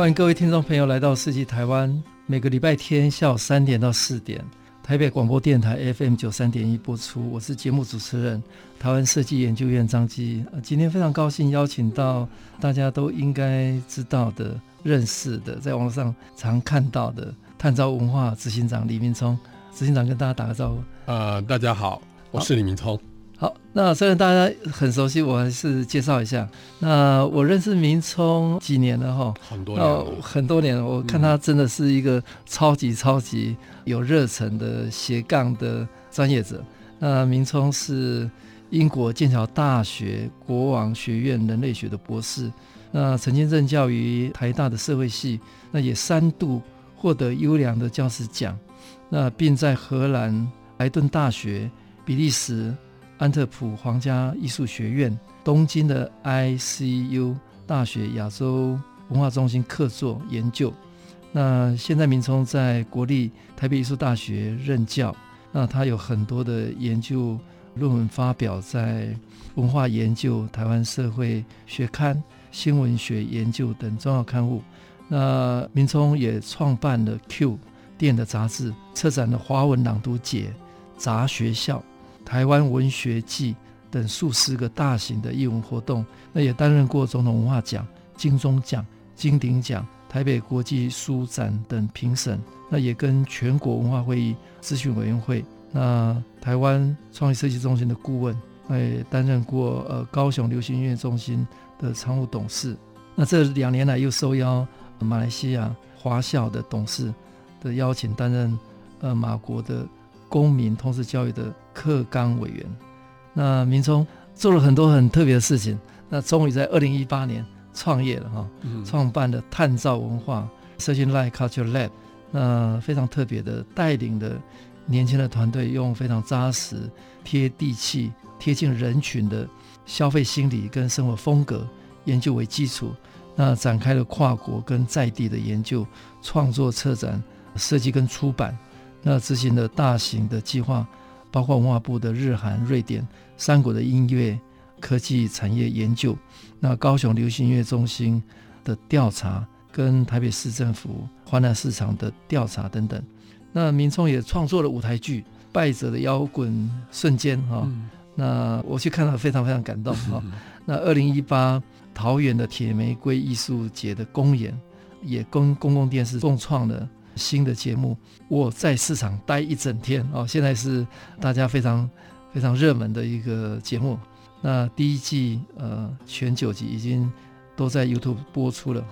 欢迎各位听众朋友来到设计台湾，每个礼拜天下午三点到四点，台北广播电台 FM 九三点一播出。我是节目主持人台湾设计研究院张基。今天非常高兴邀请到大家都应该知道的、认识的，在网络上常看到的探照文化执行长李明聪。执行长跟大家打个招呼。呃，大家好，我是李明聪。好，那虽然大家很熟悉，我还是介绍一下。那我认识明聪几年了哈？很多年了，很多年了。我看他真的是一个超级超级有热忱的斜杠的专业者。那明聪是英国剑桥大学国王学院人类学的博士，那曾经任教于台大的社会系，那也三度获得优良的教师奖。那并在荷兰莱顿大学、比利时。安特普皇家艺术学院、东京的 ICU 大学亚洲文化中心客座研究。那现在明聪在国立台北艺术大学任教。那他有很多的研究论文发表在《文化研究》、《台湾社会学刊》、《新闻学研究》等重要刊物。那明聪也创办了 Q 电的杂志，策展了华文朗读节、杂学校。台湾文学季等数十个大型的艺文活动，那也担任过总统文化奖、金钟奖、金鼎奖、台北国际书展等评审，那也跟全国文化会议咨询委员会、那台湾创意设计中心的顾问，那也担任过呃高雄流行音乐中心的常务董事。那这两年来又受邀马来西亚华校的董事的邀请，担任呃马国的。公民通识教育的课纲委员，那明聪做了很多很特别的事情。那终于在二零一八年创业了哈，创办了探照文化 Searching Light Culture Lab，那非常特别的带领的年轻的团队，用非常扎实、贴地气、贴近人群的消费心理跟生活风格研究为基础，那展开了跨国跟在地的研究、创作、策展、设计跟出版。那执行的大型的计划，包括文化部的日韩、瑞典三国的音乐科技产业研究，那高雄流行音乐中心的调查，跟台北市政府华南市场的调查等等。那民众也创作了舞台剧《败者的摇滚瞬间》哈，那我去看了非常非常感动哈。那二零一八桃园的铁玫瑰艺术节的公演，也跟公共电视共创了。新的节目，我在市场待一整天哦。现在是大家非常非常热门的一个节目。那第一季呃全九集已经都在 YouTube 播出了。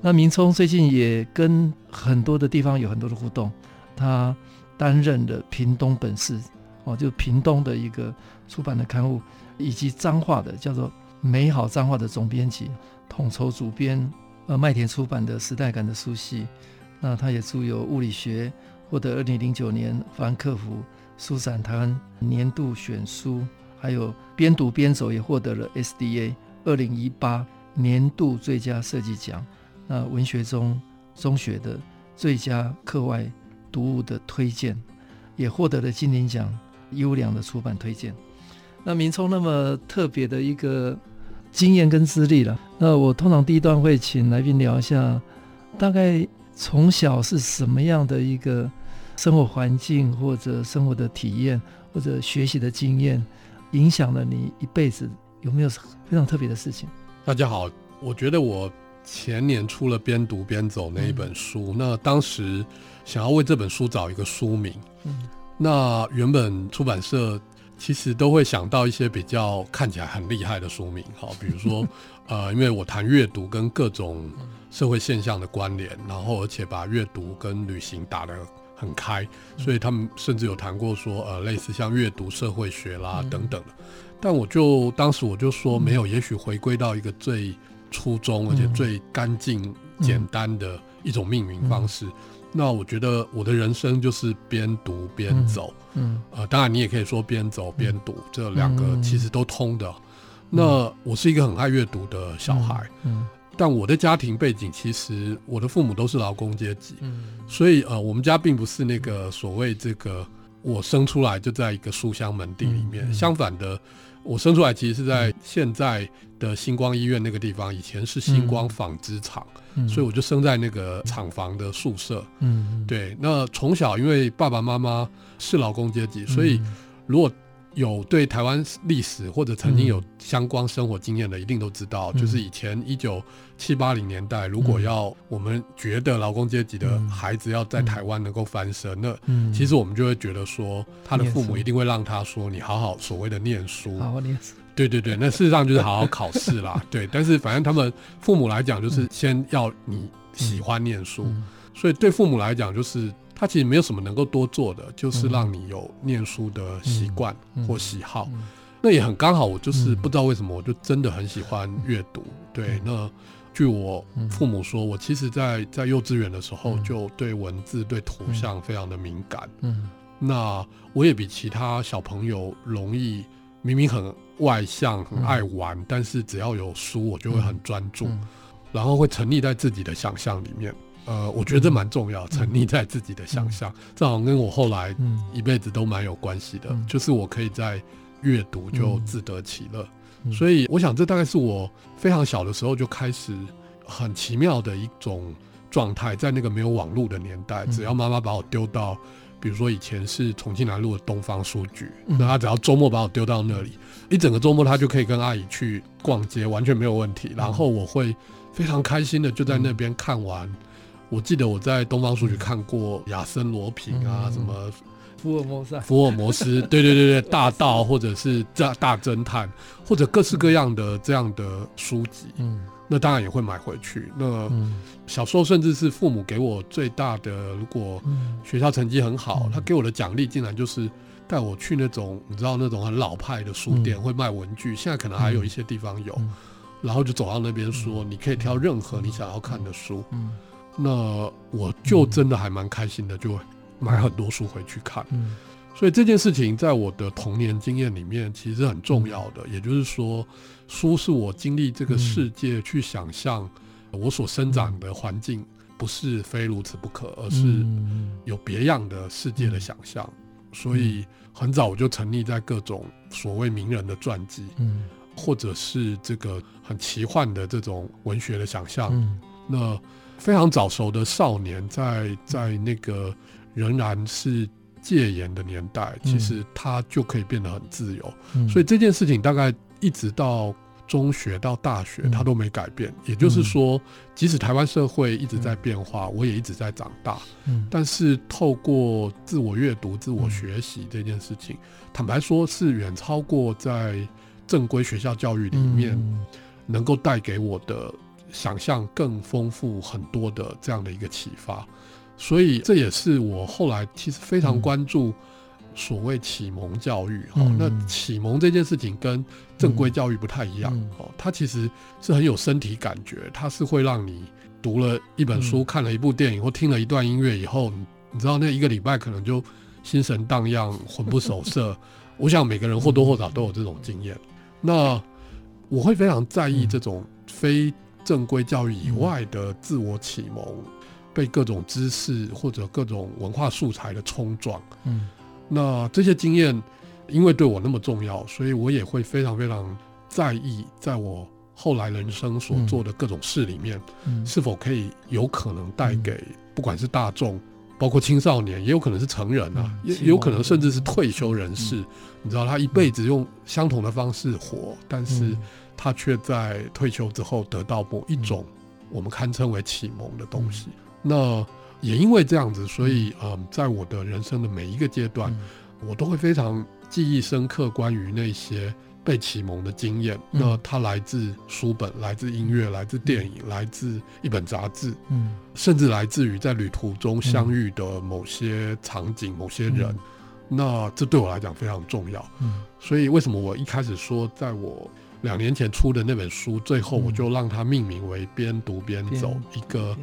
那明聪最近也跟很多的地方有很多的互动。他担任的屏东本市哦，就屏东的一个出版的刊物，以及彰化的叫做美好彰化的总编辑，统筹主编呃麦田出版的时代感的书系。那他也著有物理学，获得二零零九年法兰克福书展台湾年度选书，还有边读边走也获得了 SDA 二零一八年度最佳设计奖。那文学中中学的最佳课外读物的推荐，也获得了金鼎奖优良的出版推荐。那明聪那么特别的一个经验跟资历了，那我通常第一段会请来宾聊一下，大概。从小是什么样的一个生活环境，或者生活的体验，或者学习的经验，影响了你一辈子？有没有非常特别的事情？大家好，我觉得我前年出了《边读边走》那一本书，嗯、那当时想要为这本书找一个书名，嗯，那原本出版社其实都会想到一些比较看起来很厉害的书名，好，比如说，呃，因为我谈阅读跟各种。社会现象的关联，然后而且把阅读跟旅行打得很开，所以他们甚至有谈过说，呃，类似像阅读社会学啦等等的。但我就当时我就说没有，也许回归到一个最初衷，而且最干净简单的一种命名方式。那我觉得我的人生就是边读边走，嗯，呃，当然你也可以说边走边读，这两个其实都通的。那我是一个很爱阅读的小孩，嗯，但我的家庭背景其实我的父母都是劳工阶级，嗯，所以呃，我们家并不是那个所谓这个我生出来就在一个书香门第里面，相反的。我生出来其实是在现在的星光医院那个地方，以前是星光纺织厂，嗯、所以我就生在那个厂房的宿舍。嗯，对。那从小因为爸爸妈妈是劳工阶级，所以如果有对台湾历史或者曾经有相关生活经验的，一定都知道，嗯、就是以前一九七八零年代，如果要我们觉得劳工阶级的孩子要在台湾能够翻身，那其实我们就会觉得说，他的父母一定会让他说，你好好所谓的念书，好好念书。对对对，那事实上就是好好考试啦。对，但是反正他们父母来讲，就是先要你喜欢念书，所以对父母来讲就是。他其实没有什么能够多做的，就是让你有念书的习惯或喜好。那也很刚好，我就是不知道为什么，我就真的很喜欢阅读。对，那据我父母说，我其实在在幼稚园的时候就对文字、对图像非常的敏感。嗯，那我也比其他小朋友容易，明明很外向、很爱玩，但是只要有书，我就会很专注，然后会沉溺在自己的想象里面。呃，我觉得这蛮重要，沉溺在自己的想象，嗯、这好像跟我后来一辈子都蛮有关系的。嗯、就是我可以在阅读就自得其乐，嗯、所以我想这大概是我非常小的时候就开始很奇妙的一种状态，在那个没有网络的年代，只要妈妈把我丢到，比如说以前是重庆南路的东方书局，那她只要周末把我丢到那里，一整个周末她就可以跟阿姨去逛街，完全没有问题。然后我会非常开心的就在那边看完。我记得我在东方书局看过亚森罗平啊，嗯、什么福尔摩斯、福尔摩斯，对对对对，大盗或者是大大侦探，或者各式各样的这样的书籍，嗯，那当然也会买回去。那小时候甚至是父母给我最大的，如果学校成绩很好，嗯、他给我的奖励竟然就是带我去那种你知道那种很老派的书店，嗯、会卖文具，现在可能还有一些地方有，嗯、然后就走到那边说，你可以挑任何你想要看的书，嗯。那我就真的还蛮开心的，就买很多书回去看。嗯，所以这件事情在我的童年经验里面其实很重要的。也就是说，书是我经历这个世界去想象我所生长的环境不是非如此不可，而是有别样的世界的想象。所以很早我就沉溺在各种所谓名人的传记，嗯，或者是这个很奇幻的这种文学的想象。那非常早熟的少年，在在那个仍然是戒严的年代，其实他就可以变得很自由。嗯、所以这件事情大概一直到中学到大学，他都没改变。嗯、也就是说，即使台湾社会一直在变化，嗯、我也一直在长大。嗯、但是透过自我阅读、自我学习这件事情，嗯、坦白说，是远超过在正规学校教育里面能够带给我的。想象更丰富很多的这样的一个启发，所以这也是我后来其实非常关注所谓启蒙教育。哈、嗯，那启蒙这件事情跟正规教育不太一样。哦、嗯，它其实是很有身体感觉，它是会让你读了一本书、嗯、看了一部电影或听了一段音乐以后，你知道那一个礼拜可能就心神荡漾、魂不守 舍。我想每个人或多或少都有这种经验。那我会非常在意这种非正规教育以外的自我启蒙，嗯、被各种知识或者各种文化素材的冲撞，嗯，那这些经验因为对我那么重要，所以我也会非常非常在意，在我后来人生所做的各种事里面，嗯、是否可以有可能带给不管是大众，包括青少年，也有可能是成人啊，嗯、也有可能甚至是退休人士，嗯、你知道他一辈子用相同的方式活，但是。他却在退休之后得到某一种我们堪称为启蒙的东西。那也因为这样子，所以嗯，在我的人生的每一个阶段，我都会非常记忆深刻关于那些被启蒙的经验。那它来自书本，来自音乐，来自电影，来自一本杂志，嗯，甚至来自于在旅途中相遇的某些场景、某些人。那这对我来讲非常重要。嗯，所以为什么我一开始说，在我两年前出的那本书，最后我就让它命名为《边读边走》，一个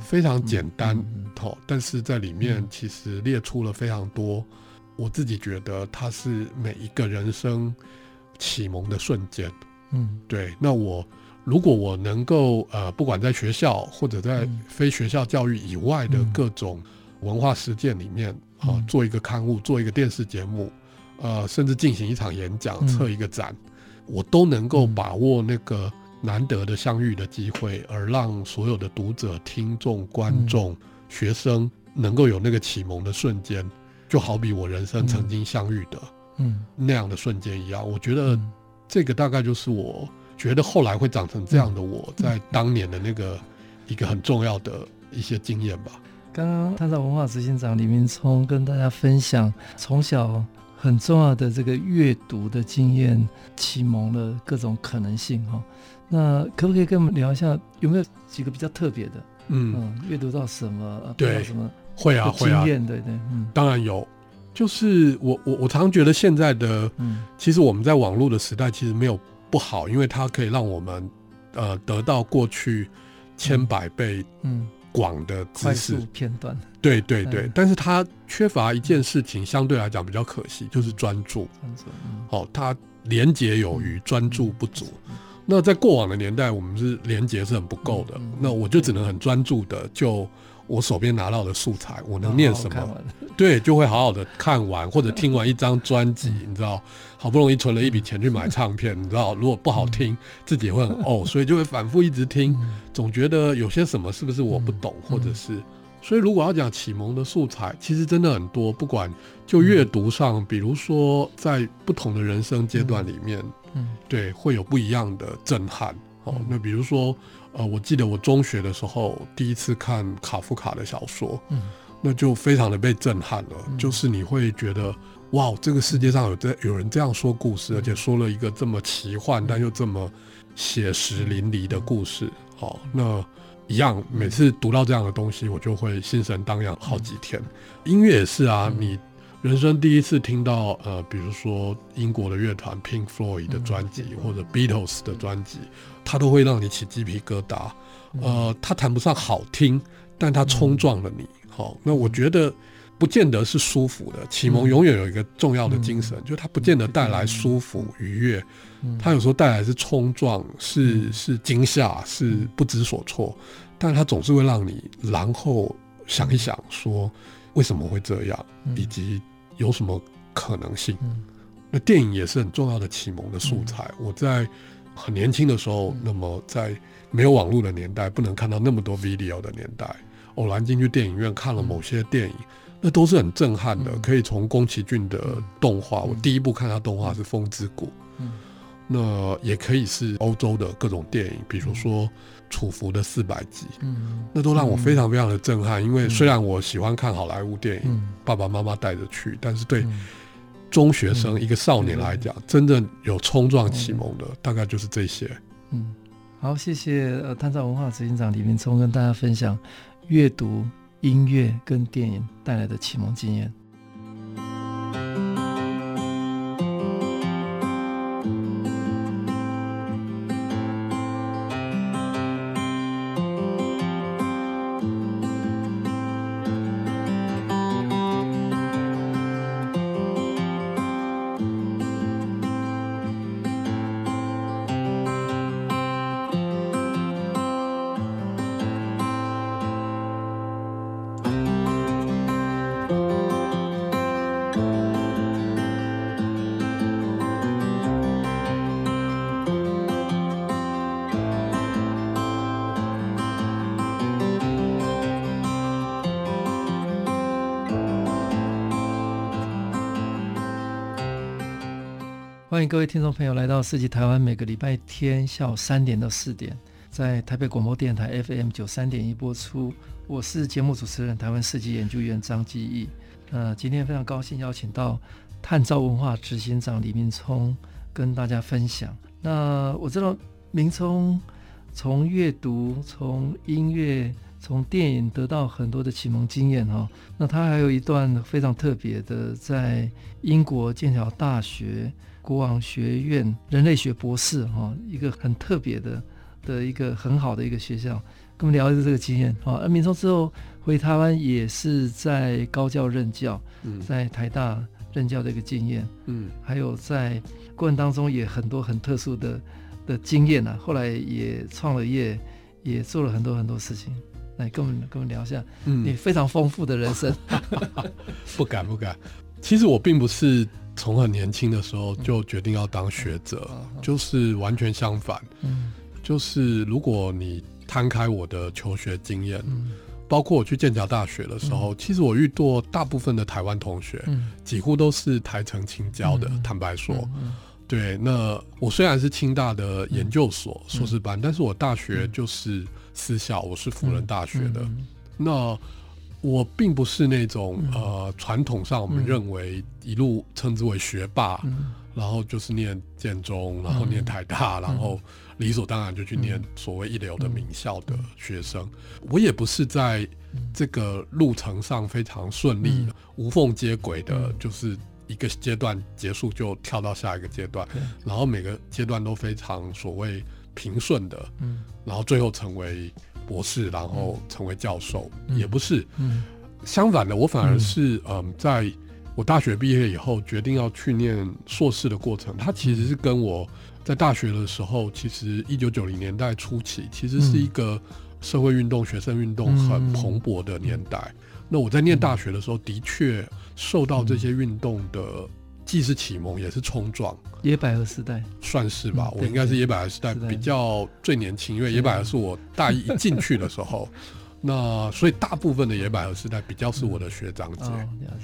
非常简单，好但是在里面其实列出了非常多，我自己觉得它是每一个人生启蒙的瞬间。嗯，对。那我如果我能够呃，不管在学校或者在非学校教育以外的各种文化实践里面啊，做一个刊物，做一个电视节目，呃，甚至进行一场演讲，策一个展。我都能够把握那个难得的相遇的机会，而让所有的读者、听众、观众、学生能够有那个启蒙的瞬间，就好比我人生曾经相遇的嗯那样的瞬间一样。我觉得这个大概就是我觉得后来会长成这样的我在当年的那个一个很重要的一些经验吧。刚刚探照文化执行长李明聪跟大家分享从小。很重要的这个阅读的经验，启蒙了各种可能性哈。那可不可以跟我们聊一下，有没有几个比较特别的？嗯嗯，阅读到什么？对，什么会啊会啊，对对，嗯，当然有。就是我我我常觉得现在的，嗯，其实我们在网络的时代其实没有不好，因为它可以让我们呃得到过去千百倍，嗯。嗯广的知识片段，对对对，但是他缺乏一件事情，相对来讲比较可惜，就是专注。好，它连结有余，专注不足。那在过往的年代，我们是廉洁是很不够的。那我就只能很专注的就。我手边拿到的素材，我能念什么？好好对，就会好好的看完或者听完一张专辑，你知道，好不容易存了一笔钱去买唱片，你知道，如果不好听，自己也会很 哦，所以就会反复一直听，总觉得有些什么是不是我不懂，或者是，所以如果要讲启蒙的素材，其实真的很多，不管就阅读上，比如说在不同的人生阶段里面，嗯，对，会有不一样的震撼。哦，那比如说。呃，我记得我中学的时候第一次看卡夫卡的小说，嗯，那就非常的被震撼了。嗯，就是你会觉得，哇，这个世界上有这有人这样说故事，而且说了一个这么奇幻但又这么写实淋漓的故事。好，那一样，每次读到这样的东西，我就会心神荡漾好几天。音乐也是啊，你人生第一次听到呃，比如说英国的乐团 Pink Floyd 的专辑，或者 Beatles 的专辑。它都会让你起鸡皮疙瘩，呃，它谈不上好听，但它冲撞了你。好，那我觉得不见得是舒服的。启蒙永远有一个重要的精神，就是它不见得带来舒服愉悦，它有时候带来是冲撞，是是惊吓，是不知所措，但它总是会让你然后想一想，说为什么会这样，以及有什么可能性。那电影也是很重要的启蒙的素材。我在。很年轻的时候，那么在没有网络的年代，不能看到那么多 video 的年代，偶然进去电影院看了某些电影，那都是很震撼的。可以从宫崎骏的动画，我第一部看他动画是《风之谷》，那也可以是欧洲的各种电影，比如说《楚服的四百集》，那都让我非常非常的震撼。因为虽然我喜欢看好莱坞电影，爸爸妈妈带着去，但是对。中学生一个少年来讲，真正有冲撞启蒙的，大概就是这些。嗯，好，谢谢呃，探照文化执行长李明聪跟大家分享阅读、音乐跟电影带来的启蒙经验。听众朋友来到四季台湾，每个礼拜天下午三点到四点，在台北广播电台 FM 九三点一播出。我是节目主持人台湾设计研究员张基义。呃，今天非常高兴邀请到探照文化执行长李明聪跟大家分享。那我知道明聪从阅读、从音乐从电影得到很多的启蒙经验哈。那他还有一段非常特别的，在英国剑桥大学国王学院人类学博士哈，一个很特别的的一个很好的一个学校，跟我们聊一下这个经验啊。而民聪之后回台湾也是在高教任教，在台大任教的一个经验，嗯，还有在过程当中也很多很特殊的的经验呢、啊。后来也创了业，也做了很多很多事情。来跟我们跟我们聊一下，嗯，你非常丰富的人生。不敢不敢，其实我并不是从很年轻的时候就决定要当学者，嗯、就是完全相反。嗯，就是如果你摊开我的求学经验，嗯，包括我去剑桥大学的时候，嗯、其实我遇到大部分的台湾同学，嗯，几乎都是台城青交的。嗯、坦白说，对，那我虽然是清大的研究所硕士班，嗯、但是我大学就是。私校，我是辅仁大学的。那我并不是那种、嗯、呃传统上我们认为一路称之为学霸，嗯、然后就是念建中，然后念台大，嗯、然后理所当然就去念所谓一流的名校的学生。嗯、我也不是在这个路程上非常顺利、嗯、无缝接轨的，就是一个阶段结束就跳到下一个阶段，嗯、然后每个阶段都非常所谓。平顺的，嗯，然后最后成为博士，然后成为教授，嗯、也不是，嗯，相反的，我反而是，嗯、呃，在我大学毕业以后，决定要去念硕士的过程，它其实是跟我在大学的时候，其实一九九零年代初期，其实是一个社会运动、学生运动很蓬勃的年代。嗯、那我在念大学的时候，的确受到这些运动的。既是启蒙，也是冲撞。野百合时代算是吧，嗯、我应该是野百合时代比较最年轻，因为野百合是我大一一进去的时候，那所以大部分的野百合时代比较是我的学长姐。嗯哦、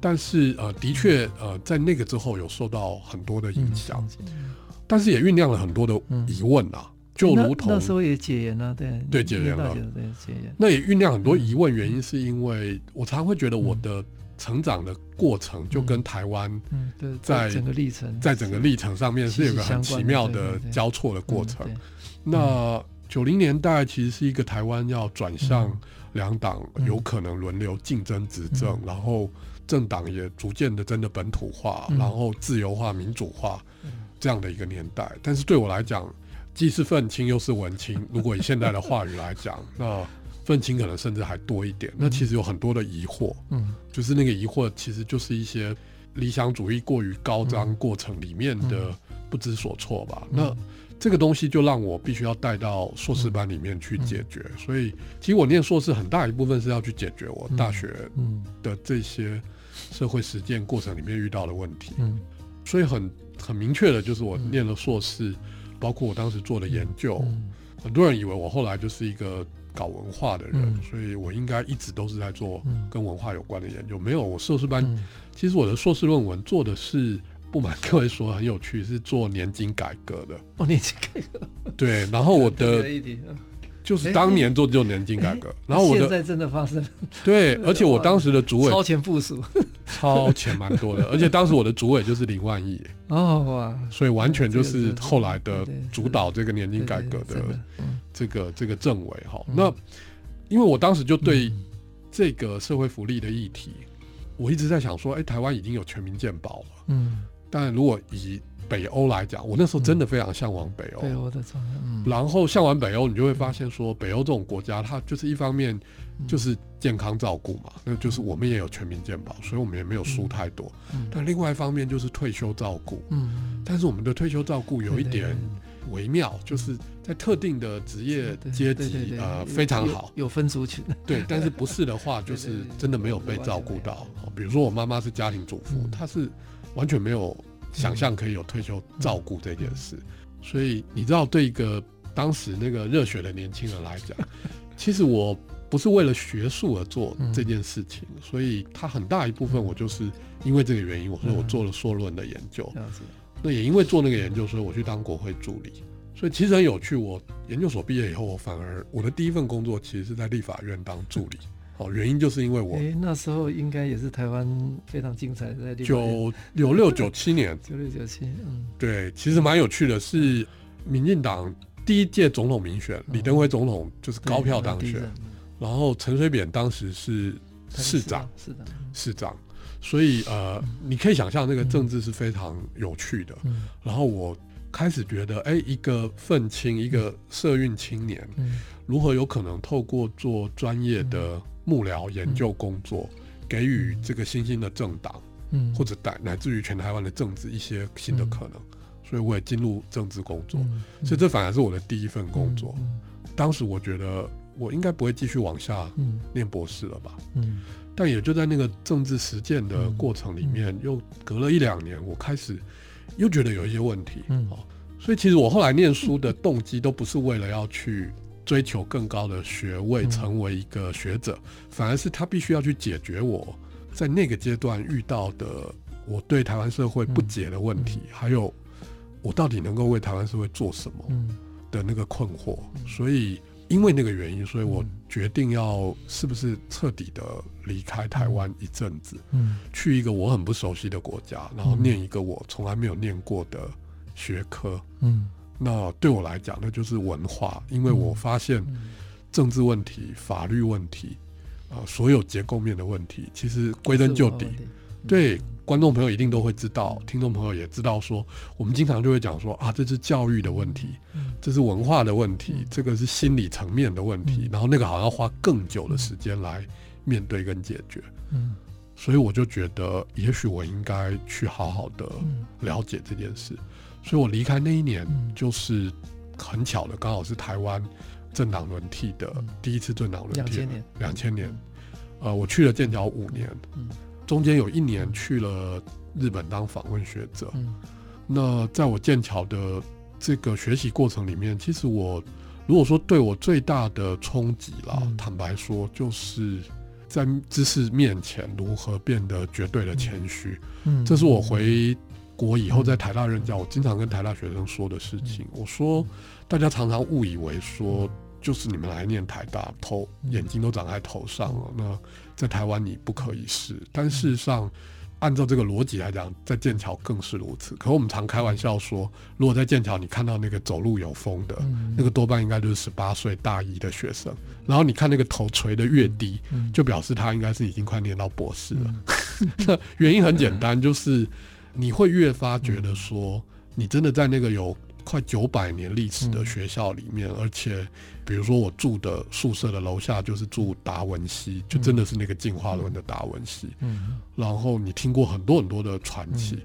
但是呃，的确呃，在那个之后有受到很多的影响，嗯、但是也酝酿了很多的疑问啊，嗯、就如同那，那时候也解严了，对对解严了，对解严。那也酝酿很多疑问，原因是因为我常会觉得我的。成长的过程就跟台湾，在整个历程，在整个历程上面是有个很奇妙的交错的过程。那九零年代其实是一个台湾要转向两党有可能轮流竞争执政，然后政党也逐渐的真的本土化，然后自由化、民主化这样的一个年代。但是对我来讲，既是愤青又是文青。如果以现在的话语来讲，那。愤青可能甚至还多一点，那其实有很多的疑惑，嗯，就是那个疑惑其实就是一些理想主义过于高涨过程里面的不知所措吧。嗯、那这个东西就让我必须要带到硕士班里面去解决。嗯、所以，其实我念硕士很大一部分是要去解决我大学的这些社会实践过程里面遇到的问题。嗯，所以很很明确的就是我念了硕士，包括我当时做的研究，很多人以为我后来就是一个。搞文化的人，嗯、所以我应该一直都是在做跟文化有关的研究。嗯、没有，我硕士班，嗯、其实我的硕士论文做的是，不瞒各位说很有趣，是做年金改革的。哦，年金改革。对，然后我的。就是当年做就年金改革，然后我的现在真的发生，对，而且我当时的主委超前部署，超前蛮多的，而且当时我的主委就是林万亿哦哇，所以完全就是后来的主导这个年金改革的这个这个政委哈。那因为我当时就对这个社会福利的议题，我一直在想说，哎，台湾已经有全民健保了，嗯，但如果以北欧来讲，我那时候真的非常向往北欧。北欧的嗯。然后向往北欧，你就会发现说，北欧这种国家，它就是一方面就是健康照顾嘛，那就是我们也有全民健保，所以我们也没有输太多。但另外一方面就是退休照顾。嗯。但是我们的退休照顾有一点微妙，就是在特定的职业阶级呃非常好，有分族群。对，但是不是的话，就是真的没有被照顾到。比如说我妈妈是家庭主妇，她是完全没有。想象可以有退休照顾这件事，所以你知道，对一个当时那个热血的年轻人来讲，其实我不是为了学术而做这件事情，所以他很大一部分我就是因为这个原因，我说我做了硕论的研究。那也因为做那个研究，所以我去当国会助理。所以其实很有趣，我研究所毕业以后，我反而我的第一份工作其实是在立法院当助理。哦，原因就是因为我，哎，那时候应该也是台湾非常精彩的。九 九六九七年，九六九七，嗯，对，其实蛮有趣的，是民进党第一届总统民选，李登辉总统就是高票当选，然后陈水扁当时是市长，是的，市长。所以呃，你可以想象那个政治是非常有趣的。然后我开始觉得，哎，一个愤青，一个社运青年，如何有可能透过做专业的幕僚研究工作，给予这个新兴的政党，嗯。或者乃乃至于全台湾的政治一些新的可能。所以我也进入政治工作。所以这反而是我的第一份工作。当时我觉得我应该不会继续往下念博士了吧。嗯但也就在那个政治实践的过程里面，又隔了一两年，我开始又觉得有一些问题。嗯，所以其实我后来念书的动机都不是为了要去追求更高的学位，成为一个学者，反而是他必须要去解决我在那个阶段遇到的我对台湾社会不解的问题，还有我到底能够为台湾社会做什么的那个困惑。所以。因为那个原因，所以我决定要是不是彻底的离开台湾一阵子，嗯，去一个我很不熟悉的国家，然后念一个我从来没有念过的学科，嗯，那对我来讲，那就是文化，因为我发现政治问题、法律问题，啊，所有结构面的问题，其实归根究底，对。观众朋友一定都会知道，听众朋友也知道说，说我们经常就会讲说啊，这是教育的问题，这是文化的问题，这个是心理层面的问题，然后那个好像要花更久的时间来面对跟解决。嗯，所以我就觉得，也许我应该去好好的了解这件事。所以我离开那一年，就是很巧的，刚好是台湾政党轮替的第一次政党轮替，两千年，两千年，呃，我去了剑桥五年。中间有一年去了日本当访问学者，嗯、那在我剑桥的这个学习过程里面，其实我如果说对我最大的冲击啦，嗯、坦白说，就是在知识面前如何变得绝对的谦虚。嗯，这是我回国以后在台大任教，我经常跟台大学生说的事情。我说，大家常常误以为说。就是你们来念台大，头眼睛都长在头上了。那在台湾你不可以试，但事实上，按照这个逻辑来讲，在剑桥更是如此。可我们常开玩笑说，如果在剑桥你看到那个走路有风的，那个多半应该就是十八岁大一的学生。然后你看那个头垂得越低，就表示他应该是已经快念到博士了。那原因很简单，就是你会越发觉得说，你真的在那个有。快九百年历史的学校里面，而且比如说我住的宿舍的楼下就是住达文西，就真的是那个进化论的达文西。嗯，然后你听过很多很多的传奇，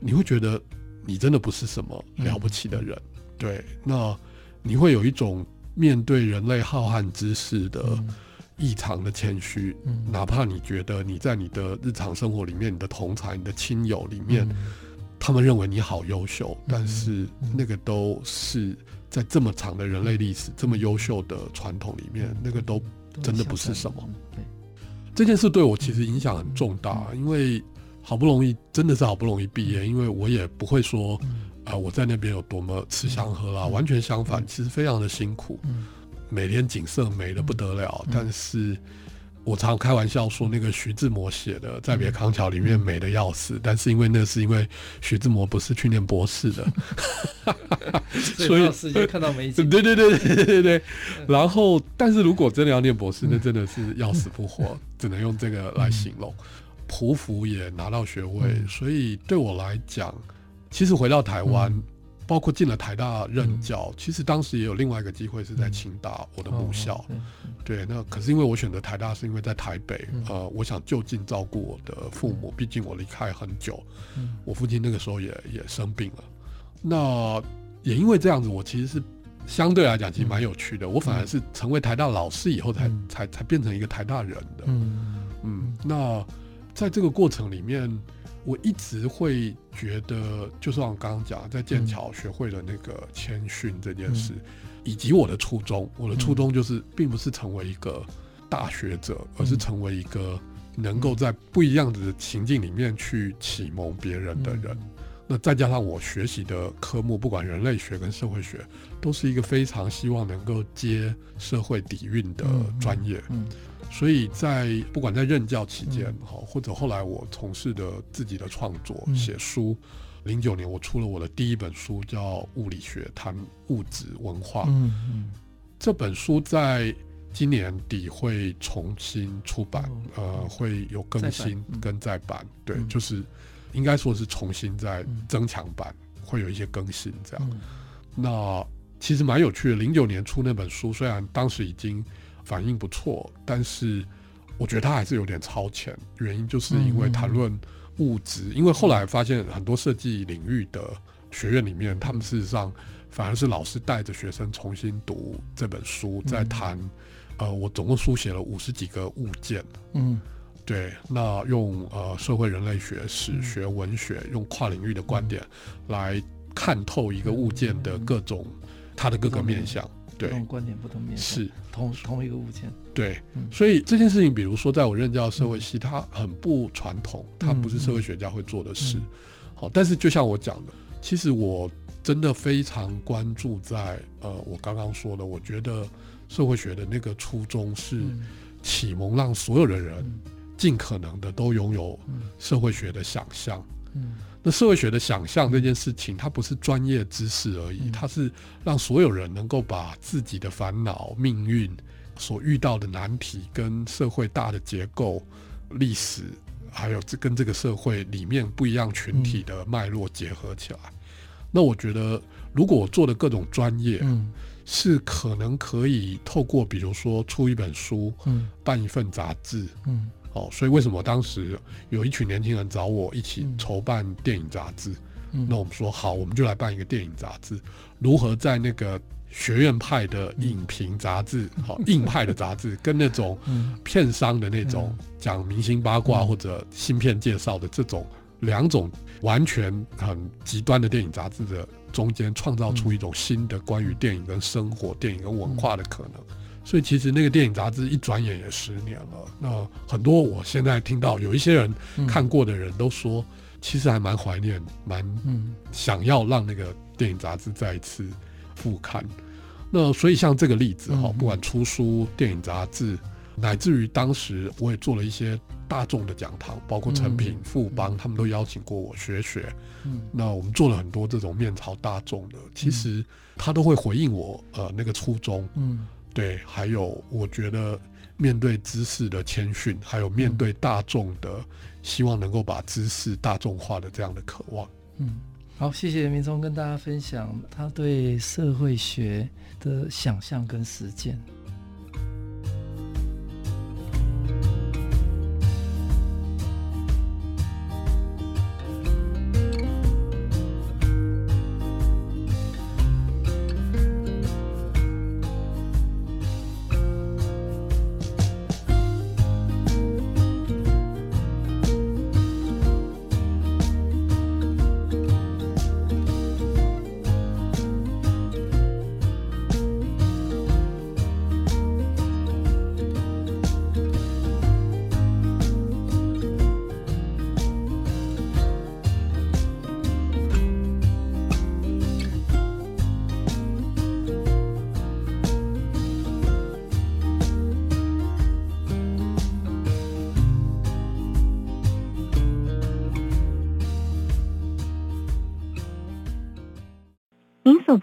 你会觉得你真的不是什么了不起的人。对，那你会有一种面对人类浩瀚知识的异常的谦虚，哪怕你觉得你在你的日常生活里面，你的同才、你的亲友里面。他们认为你好优秀，但是那个都是在这么长的人类历史、这么优秀的传统里面，那个都真的不是什么。这件事对我其实影响很重大，因为好不容易真的是好不容易毕业，因为我也不会说啊我在那边有多么吃香喝辣，完全相反，其实非常的辛苦，每天景色美的不得了，但是。我常开玩笑说，那个徐志摩写的《再别康桥》里面美的要死，但是因为那是因为徐志摩不是去念博士的，所以直接看到美景。对对对对对对。然后，但是如果真的要念博士，那真的是要死不活，只能用这个来形容。匍匐也拿到学位，所以对我来讲，其实回到台湾。包括进了台大任教，嗯、其实当时也有另外一个机会是在清大，嗯、我的母校。嗯、对，那可是因为我选择台大，是因为在台北，嗯、呃，我想就近照顾我的父母，毕、嗯、竟我离开很久，嗯、我父亲那个时候也也生病了。那也因为这样子，我其实是相对来讲其实蛮有趣的。嗯、我反而是成为台大老师以后才，才、嗯、才才变成一个台大人的。嗯嗯，那在这个过程里面。我一直会觉得，就像我刚刚讲，在剑桥学会了那个谦逊这件事，嗯、以及我的初衷。我的初衷就是，并不是成为一个大学者，嗯、而是成为一个能够在不一样的情境里面去启蒙别人的人。嗯、那再加上我学习的科目，不管人类学跟社会学，都是一个非常希望能够接社会底蕴的专业。所以在不管在任教期间，哈，或者后来我从事的自己的创作、写书，零九年我出了我的第一本书，叫《物理学谈物质文化》。嗯嗯，这本书在今年底会重新出版，哦、呃，会有更新跟再版，嗯、对，嗯、就是应该说是重新再增强版，嗯、会有一些更新这样。嗯、那其实蛮有趣的，零九年出那本书，虽然当时已经反应不错，但是我觉得他还是有点超前，原因就是因为谈论物质，因为后来发现很多设计领域的学院里面，他们事实上反而是老师带着学生重新读这本书，在谈。呃，我总共书写了五十几个物件，嗯，对，那用呃社会人类学、史学、文学，用跨领域的观点来看透一个物件的各种它的各个面向，对，不同观点不同面，是。同同一个物件，对，所以这件事情，比如说在我任教社会系，它很不传统，它不是社会学家会做的事，好，但是就像我讲的，其实我真的非常关注在呃，我刚刚说的，我觉得。社会学的那个初衷是启蒙，让所有的人尽可能的都拥有社会学的想象。那社会学的想象这件事情，它不是专业知识而已，它是让所有人能够把自己的烦恼、命运所遇到的难题，跟社会大的结构、历史，还有这跟这个社会里面不一样群体的脉络结合起来。那我觉得，如果我做的各种专业，是可能可以透过，比如说出一本书，嗯，办一份杂志，嗯，哦，所以为什么当时有一群年轻人找我一起筹办电影杂志？嗯，那我们说好，我们就来办一个电影杂志。如何在那个学院派的影评杂志，好硬派的杂志，跟那种片商的那种讲明星八卦或者芯片介绍的这种两种完全很极端的电影杂志的。中间创造出一种新的关于电影跟生活、电影跟文化的可能，所以其实那个电影杂志一转眼也十年了。那很多我现在听到有一些人看过的人都说，其实还蛮怀念，蛮想要让那个电影杂志再一次复刊。那所以像这个例子哈，不管出书、电影杂志。乃至于当时我也做了一些大众的讲堂，包括成品、富邦，他们都邀请过我学学。嗯，那我们做了很多这种面朝大众的，其实他都会回应我呃那个初衷。嗯，对，还有我觉得面对知识的谦逊，还有面对大众的希望能够把知识大众化的这样的渴望。嗯，好，谢谢明聪跟大家分享他对社会学的想象跟实践。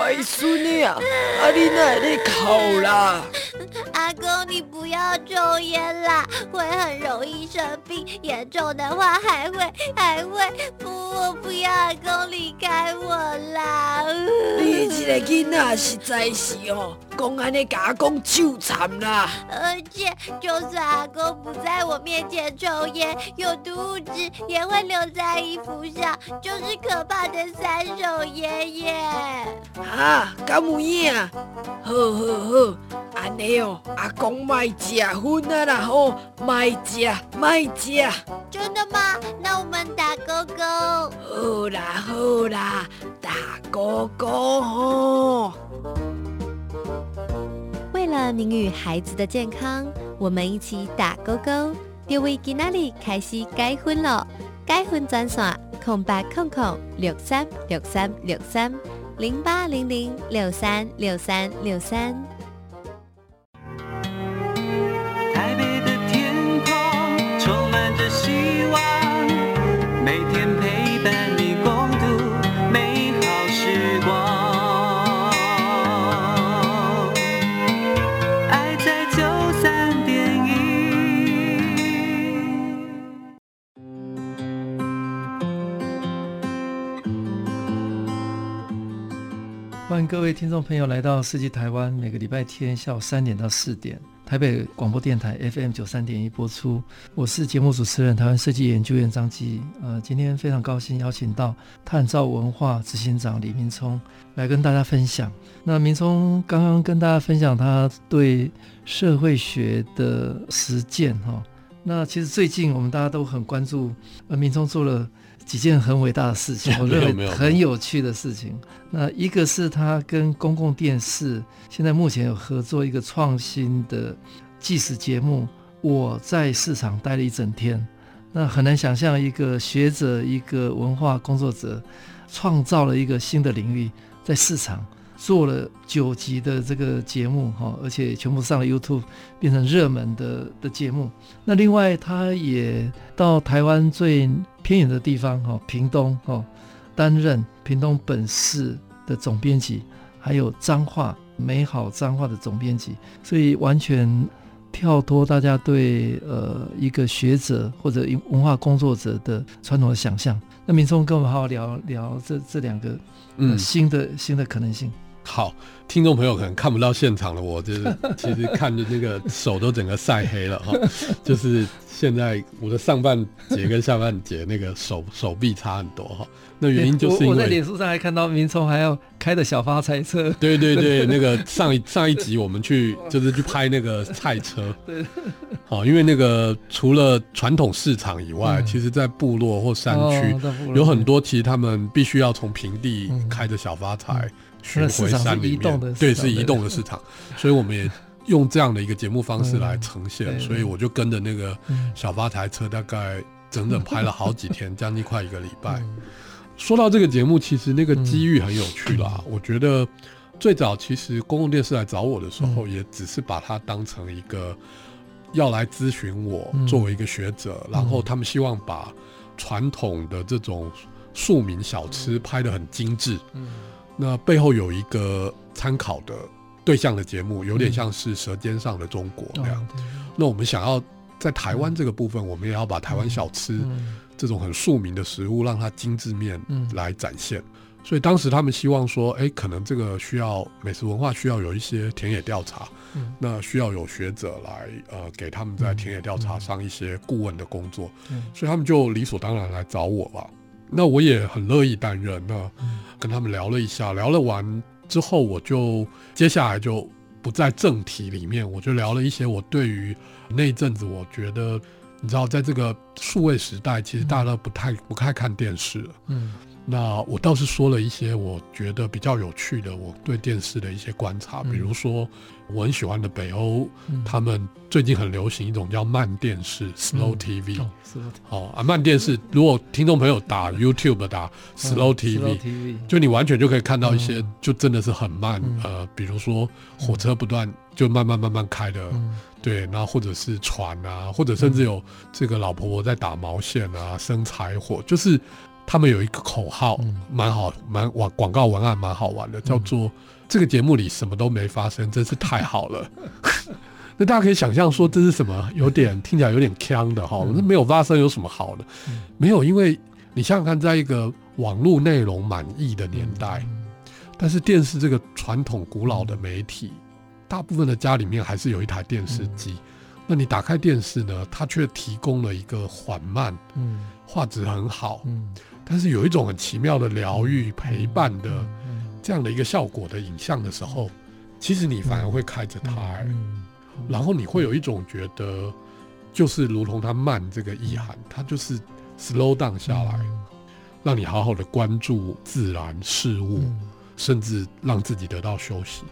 乖孙女啊，阿丽奶奶考啦。阿公，你不要抽烟啦，会很容易生病，严重的话还会还会不，我不要阿公离开我啦。你这个囡仔实在是哦，讲安尼甲阿公羞惨啦。而且就算阿公不在我面前抽烟，有毒物质也会留在衣服上，就是可怕的三手烟耶。啊，敢有影？好好好，安尼哦，阿公卖食薰啊啦吼，卖食卖食。真的吗？那我们打勾勾。好啦好啦，打勾勾吼。为了您与孩子的健康，我们一起打勾勾。就为今仔日开始改婚了，改婚专线空白空空六三六三六三零八零零六三六三六三。台北的天空充满着希望，欢迎各位听众朋友来到世纪台湾，每个礼拜天下午三点到四点，台北广播电台 FM 九三点一播出。我是节目主持人，台湾设计研究院张基。呃，今天非常高兴邀请到探照文化执行长李明聪来跟大家分享。那明聪刚刚跟大家分享他对社会学的实践哈。那其实最近我们大家都很关注，呃，明聪做了。几件很伟大的事情，我认为很有趣的事情。那一个是他跟公共电视现在目前有合作一个创新的纪实节目。我在市场待了一整天，那很难想象一个学者、一个文化工作者创造了一个新的领域，在市场。做了九集的这个节目哈，而且全部上了 YouTube，变成热门的的节目。那另外，他也到台湾最偏远的地方哈，屏东哈，担任屏东本市的总编辑，还有彰化美好彰化的总编辑，所以完全跳脱大家对呃一个学者或者文化工作者的传统的想象。那明聪跟我们好好聊聊这这两个、呃、嗯新的新的可能性。好，听众朋友可能看不到现场的我，就是 其实看着那个手都整个晒黑了哈，就是现在我的上半截跟下半截那个手手臂差很多哈。那原因就是因为我，我在脸书上还看到明聪还要开的小发财车。对对对，那个上一上一集我们去 就是去拍那个菜车。对。好，因为那个除了传统市场以外，嗯、其实在部落或山区、哦、有很多，其实他们必须要从平地开着小发财。嗯巡回山里面，对，是移动的市场，所以我们也用这样的一个节目方式来呈现。所以我就跟着那个小发财车，大概整整拍了好几天，将近快一个礼拜。说到这个节目，其实那个机遇很有趣啦。我觉得最早其实公共电视来找我的时候，也只是把它当成一个要来咨询我，作为一个学者，然后他们希望把传统的这种庶民小吃拍得很精致。那背后有一个参考的对象的节目，有点像是《舌尖上的中国》那样。那我们想要在台湾这个部分，我们也要把台湾小吃这种很庶民的食物，让它精致面来展现。所以当时他们希望说，哎，可能这个需要美食文化，需要有一些田野调查，那需要有学者来呃给他们在田野调查上一些顾问的工作，所以他们就理所当然来找我吧。那我也很乐意担任。那跟他们聊了一下，聊了完之后，我就接下来就不在正题里面，我就聊了一些我对于那一阵子，我觉得你知道，在这个数位时代，其实大家都不太不太看电视了。嗯。那我倒是说了一些我觉得比较有趣的我对电视的一些观察，比如说我很喜欢的北欧，他们最近很流行一种叫慢电视 （slow TV）。哦啊，慢电视，如果听众朋友打 YouTube 打 slow TV，就你完全就可以看到一些就真的是很慢，呃，比如说火车不断就慢慢慢慢开的，对，然后或者是船啊，或者甚至有这个老婆婆在打毛线啊，生柴火，就是。他们有一个口号，蛮、嗯、好，蛮广广告文案蛮好玩的，叫做“这个节目里什么都没发生，真是太好了。”那大家可以想象说这是什么？有点听起来有点锵的哈，那没有发生有什么好的？没有，因为你想想看，在一个网络内容满意的年代，但是电视这个传统古老的媒体，大部分的家里面还是有一台电视机。那你打开电视呢，它却提供了一个缓慢、嗯画质很好，但是有一种很奇妙的疗愈陪伴的这样的一个效果的影像的时候，其实你反而会开着它。然后你会有一种觉得，就是如同它慢这个意涵，它就是 slow down 下来，让你好好的关注自然事物，甚至让自己得到休息。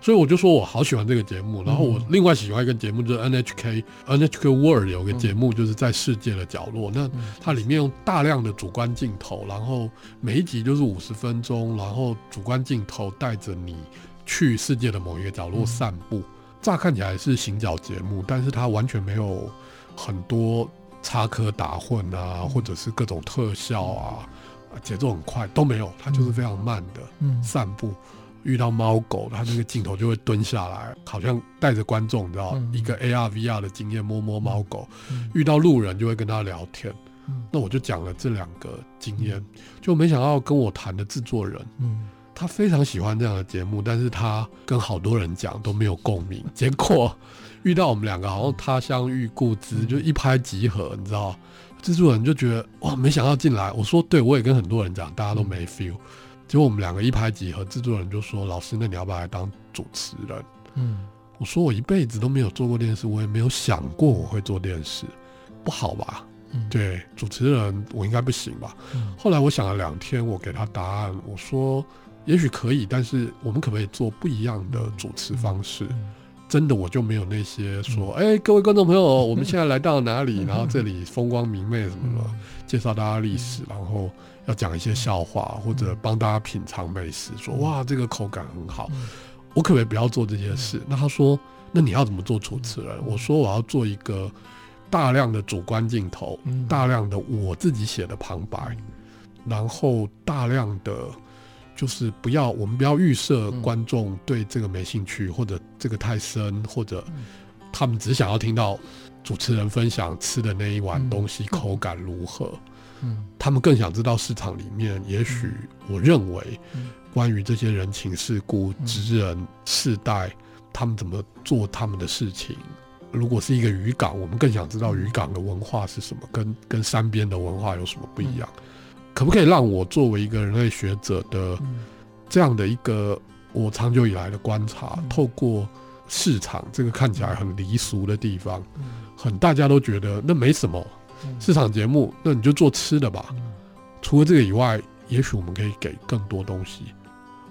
所以我就说我好喜欢这个节目。然后我另外喜欢一个节目，就是 NHK NHK World 有个节目，就是在世界的角落。那它里面用大量的主观镜头，然后每一集就是五十分钟，然后主观镜头带着你去世界的某一个角落散步。乍看起来是行脚节目，但是它完全没有很多插科打诨啊，或者是各种特效啊，节奏很快都没有，它就是非常慢的散步。遇到猫狗，它那个镜头就会蹲下来，好像带着观众，你知道，一个 AR VR 的经验摸摸猫狗。遇到路人就会跟他聊天。那我就讲了这两个经验，就没想到跟我谈的制作人。他非常喜欢这样的节目，但是他跟好多人讲都没有共鸣。结果遇到我们两个，好像他乡遇故知，就一拍即合，你知道？制作人就觉得哇，没想到进来。我说对，我也跟很多人讲，大家都没 feel。结果我们两个一拍即合，制作人就说：“老师，那你要不要来当主持人？”嗯，我说我一辈子都没有做过电视，我也没有想过我会做电视，不好吧？嗯，对，主持人我应该不行吧？嗯，后来我想了两天，我给他答案，我说。也许可以，但是我们可不可以做不一样的主持方式？真的，我就没有那些说，哎，各位观众朋友，我们现在来到哪里？然后这里风光明媚什么的，介绍大家历史，然后要讲一些笑话，或者帮大家品尝美食，说哇，这个口感很好。我可不可以不要做这些事？那他说，那你要怎么做主持人？我说我要做一个大量的主观镜头，大量的我自己写的旁白，然后大量的。就是不要，我们不要预设观众对这个没兴趣，或者这个太深，或者他们只想要听到主持人分享吃的那一碗东西口感如何。嗯，他们更想知道市场里面，也许我认为关于这些人情世故、职人世代，他们怎么做他们的事情。如果是一个渔港，我们更想知道渔港的文化是什么，跟跟山边的文化有什么不一样。可不可以让我作为一个人类学者的这样的一个我长久以来的观察，透过市场这个看起来很离俗的地方，很大家都觉得那没什么市场节目，那你就做吃的吧。除了这个以外，也许我们可以给更多东西。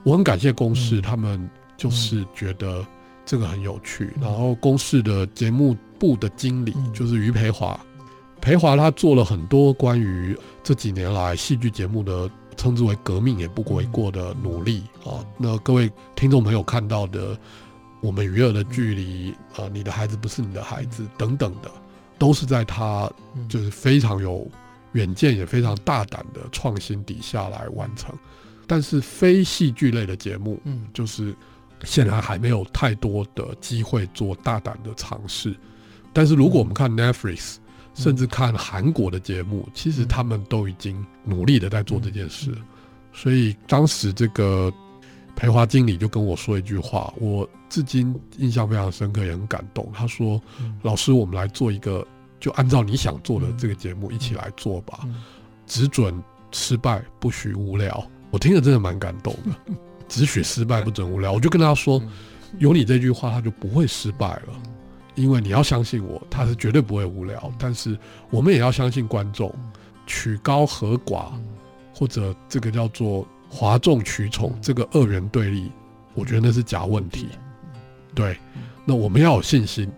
我很感谢公视，他们就是觉得这个很有趣。然后公视的节目部的经理就是于培华。培华他做了很多关于这几年来戏剧节目的称之为革命也不为过的努力啊。那各位听众朋友看到的，我们娱乐的距离啊，你的孩子不是你的孩子等等的，都是在他就是非常有远见也非常大胆的创新底下来完成。但是非戏剧类的节目，嗯，就是显然还没有太多的机会做大胆的尝试。但是如果我们看 Netflix。甚至看韩国的节目，其实他们都已经努力的在做这件事。所以当时这个培华经理就跟我说一句话，我至今印象非常深刻，也很感动。他说：“老师，我们来做一个，就按照你想做的这个节目一起来做吧，只准失败，不许无聊。”我听了真的蛮感动的，只许失败，不准无聊。我就跟他说：“有你这句话，他就不会失败了。”因为你要相信我，他是绝对不会无聊。但是我们也要相信观众，曲高和寡，或者这个叫做哗众取宠，这个二元对立，我觉得那是假问题。对，那我们要有信心，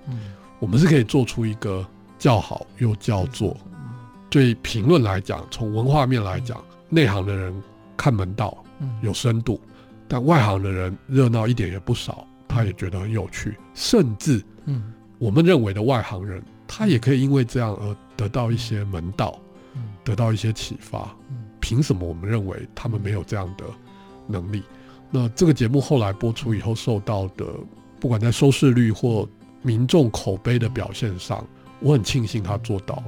我们是可以做出一个叫好又叫座。对评论来讲，从文化面来讲，内行的人看门道，有深度；但外行的人热闹一点也不少，他也觉得很有趣，甚至嗯。我们认为的外行人，他也可以因为这样而得到一些门道，得到一些启发。凭什么我们认为他们没有这样的能力？那这个节目后来播出以后，受到的不管在收视率或民众口碑的表现上，我很庆幸他做到了。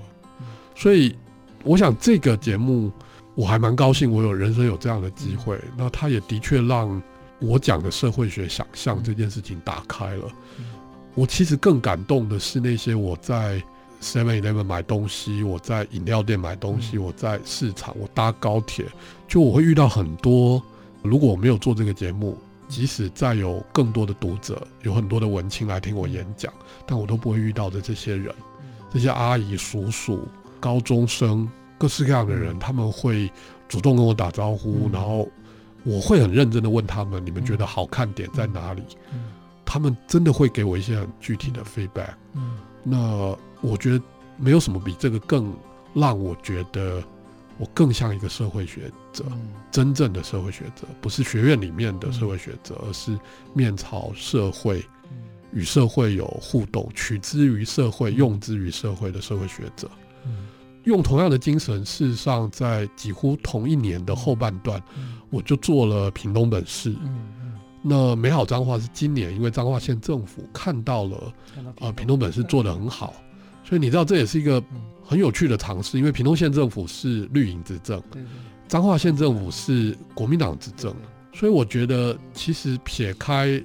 所以，我想这个节目我还蛮高兴，我有人生有这样的机会。那他也的确让我讲的社会学想象这件事情打开了。我其实更感动的是那些我在 Seven Eleven 买东西，我在饮料店买东西，我在市场，我搭高铁，就我会遇到很多。如果我没有做这个节目，即使再有更多的读者，有很多的文青来听我演讲，但我都不会遇到的这些人，这些阿姨、叔叔、高中生，各式各样的人，他们会主动跟我打招呼，然后我会很认真的问他们：你们觉得好看点在哪里？他们真的会给我一些很具体的 feedback。那我觉得没有什么比这个更让我觉得。我更像一个社会学者，真正的社会学者，不是学院里面的社会学者，而是面朝社会，与社会有互动，取之于社会，用之于社会的社会学者。用同样的精神，事实上，在几乎同一年的后半段，我就做了屏东本市。那美好彰化是今年，因为彰化县政府看到了，呃，屏东本市做得很好，所以你知道这也是一个。很有趣的尝试，因为屏东县政府是绿营执政，彰化县政府是国民党执政，所以我觉得其实撇开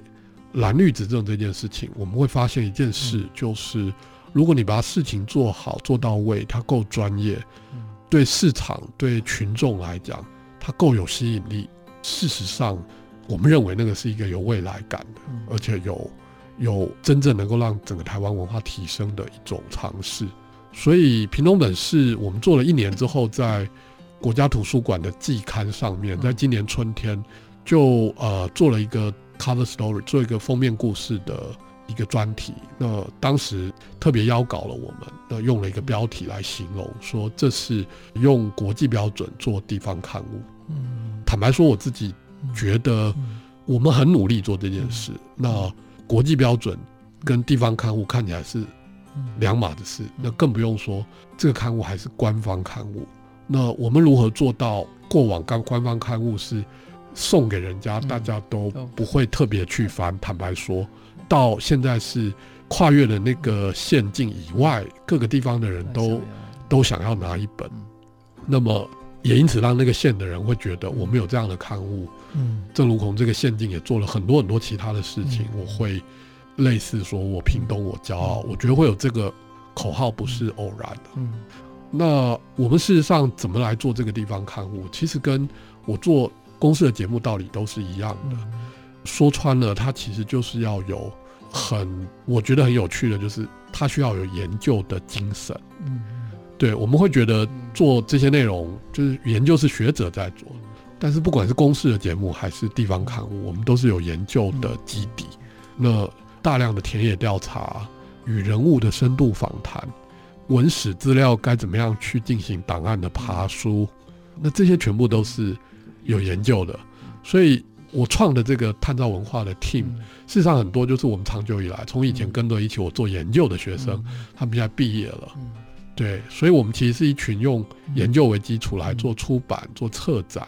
蓝绿执政这件事情，我们会发现一件事，就是如果你把事情做好做到位，它够专业，对市场对群众来讲，它够有吸引力。事实上，我们认为那个是一个有未来感的，而且有有真正能够让整个台湾文化提升的一种尝试。所以平东本是我们做了一年之后，在国家图书馆的季刊上面，在今年春天就呃做了一个 cover story，做一个封面故事的一个专题。那当时特别邀稿了我们，那用了一个标题来形容，说这是用国际标准做地方刊物。嗯坦白说，我自己觉得我们很努力做这件事。那国际标准跟地方刊物看起来是。两码子事，那更不用说这个刊物还是官方刊物。那我们如何做到过往刚官方刊物是送给人家，大家都不会特别去翻？坦白说，到现在是跨越了那个限境以外，各个地方的人都都想要拿一本。那么也因此让那个县的人会觉得我们有这样的刊物。嗯，正如同这个县境也做了很多很多其他的事情，我会。类似说“我屏东，我骄傲”，我觉得会有这个口号不是偶然的。嗯，那我们事实上怎么来做这个地方刊物？其实跟我做公司的节目道理都是一样的。说穿了，它其实就是要有很，我觉得很有趣的，就是它需要有研究的精神。嗯，对，我们会觉得做这些内容就是研究是学者在做，但是不管是公视的节目还是地方刊物，我们都是有研究的基底。那大量的田野调查与人物的深度访谈，文史资料该怎么样去进行档案的爬书，那这些全部都是有研究的。所以我创的这个探照文化的 team，事实上很多就是我们长久以来从以前跟着一起我做研究的学生，他们现在毕业了。对，所以我们其实是一群用研究为基础来做出版、做策展、